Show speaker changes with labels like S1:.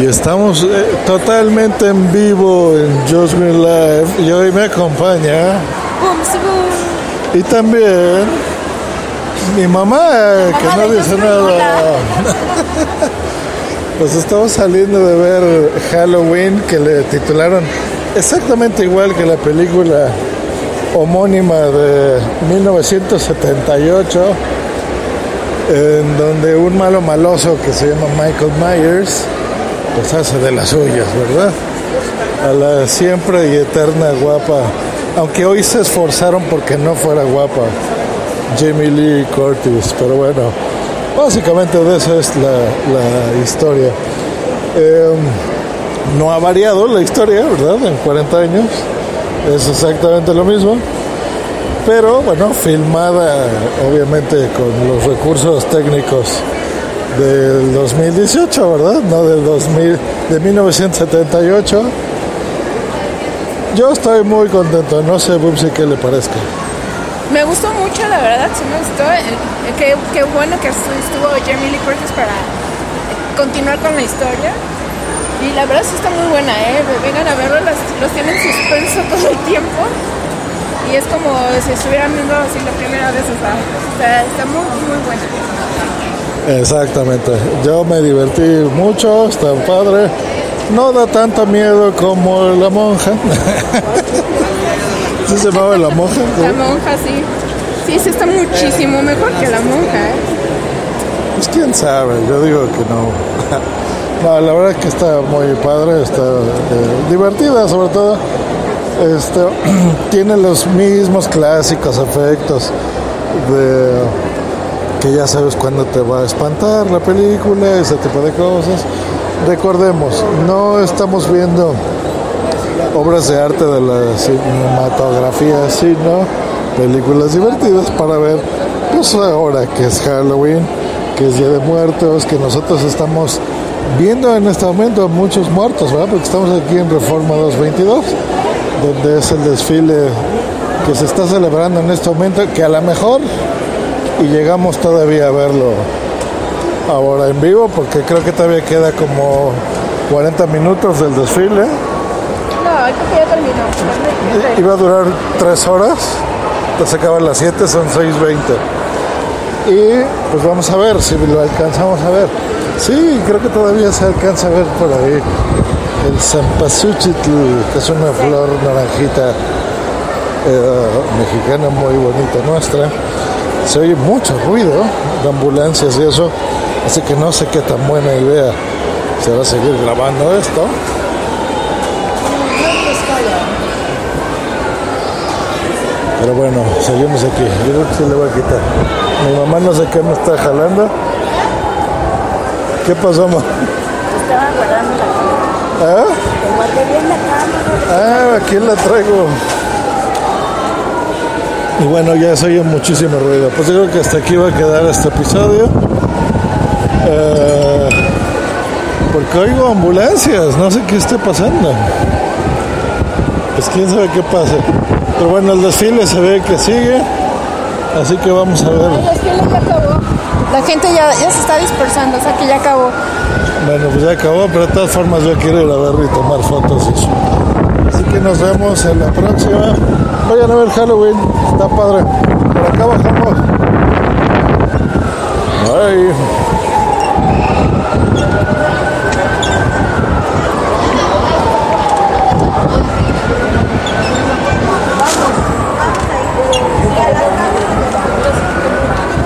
S1: Y estamos eh, totalmente en vivo en Just Green Live. Y hoy me acompaña. Y también mi mamá, que no dice nada. pues estamos saliendo de ver Halloween que le titularon exactamente igual que la película homónima de 1978 en donde un malo maloso que se llama Michael Myers pues hace de las suyas, ¿verdad? A la siempre y eterna guapa, aunque hoy se esforzaron porque no fuera guapa, Jamie Lee Curtis, pero bueno, básicamente de eso es la, historia. Em, no ha variado la historia, ¿verdad? En 40 años es exactamente lo mismo pero bueno, filmada obviamente con los recursos técnicos del 2018, ¿verdad? No del 2000, de 1978. Yo estoy muy contento, no sé, Bubsy, qué le parezca.
S2: Me gustó mucho, la verdad, sí me gustó. Qué, qué bueno que estuvo Jamie Lee para continuar con la historia. Y la verdad sí está muy buena, ¿eh? Vengan a verlo, los, los tienen suspenso todo el tiempo y es como si estuvieran viendo así la primera vez, o sea, está, muy, muy buena.
S1: Exactamente, yo me divertí mucho, está padre, no da tanto miedo como la monja. ¿Sí se llamaba la monja?
S2: La monja, sí. Sí, sí está muchísimo mejor que la monja, ¿eh?
S1: Pues quién sabe, yo digo que no. No, la verdad es que está muy padre, está eh, divertida sobre todo este, tiene los mismos clásicos efectos de que ya sabes cuándo te va a espantar la película, ese tipo de cosas. Recordemos, no estamos viendo obras de arte de la cinematografía, sino películas divertidas para ver, pues ahora que es Halloween, que es Día de Muertos, que nosotros estamos viendo en este momento muchos muertos, ¿verdad? Porque estamos aquí en Reforma 222 donde es el desfile que se está celebrando en este momento, que a lo mejor y llegamos todavía a verlo ahora en vivo, porque creo que todavía queda como 40 minutos del desfile.
S2: No, ya terminó.
S1: Iba a durar 3 horas, se acaba a las 7, son 6.20. Y pues vamos a ver si lo alcanzamos a ver. Sí, creo que todavía se alcanza a ver por ahí el Zampasuchitl, que es una flor naranjita eh, mexicana muy bonita nuestra. Se oye mucho ruido de ambulancias y eso, así que no sé qué tan buena idea será seguir grabando esto. Pero bueno, seguimos aquí. Yo creo que se le va a quitar. Mi mamá no sé qué me está jalando. ¿Qué pasó, mamá?
S3: Estaba guardando la
S1: ¿Ah? Ah, aquí la traigo. Y bueno, ya se oye muchísimo ruido. Pues yo creo que hasta aquí va a quedar este episodio. Eh, porque oigo ambulancias, no sé qué esté pasando. Pues quién sabe qué pase. Pero bueno, el desfile se ve que sigue. Así que vamos a ver.
S2: El desfile ya acabó. La gente ya, ya se está dispersando, o sea que ya acabó.
S1: Bueno, pues ya acabó, pero de todas formas yo quiero ir a ver y tomar fotos y eso. Nos vemos en la próxima. Vayan a ver Halloween, está padre. Por acá bajamos.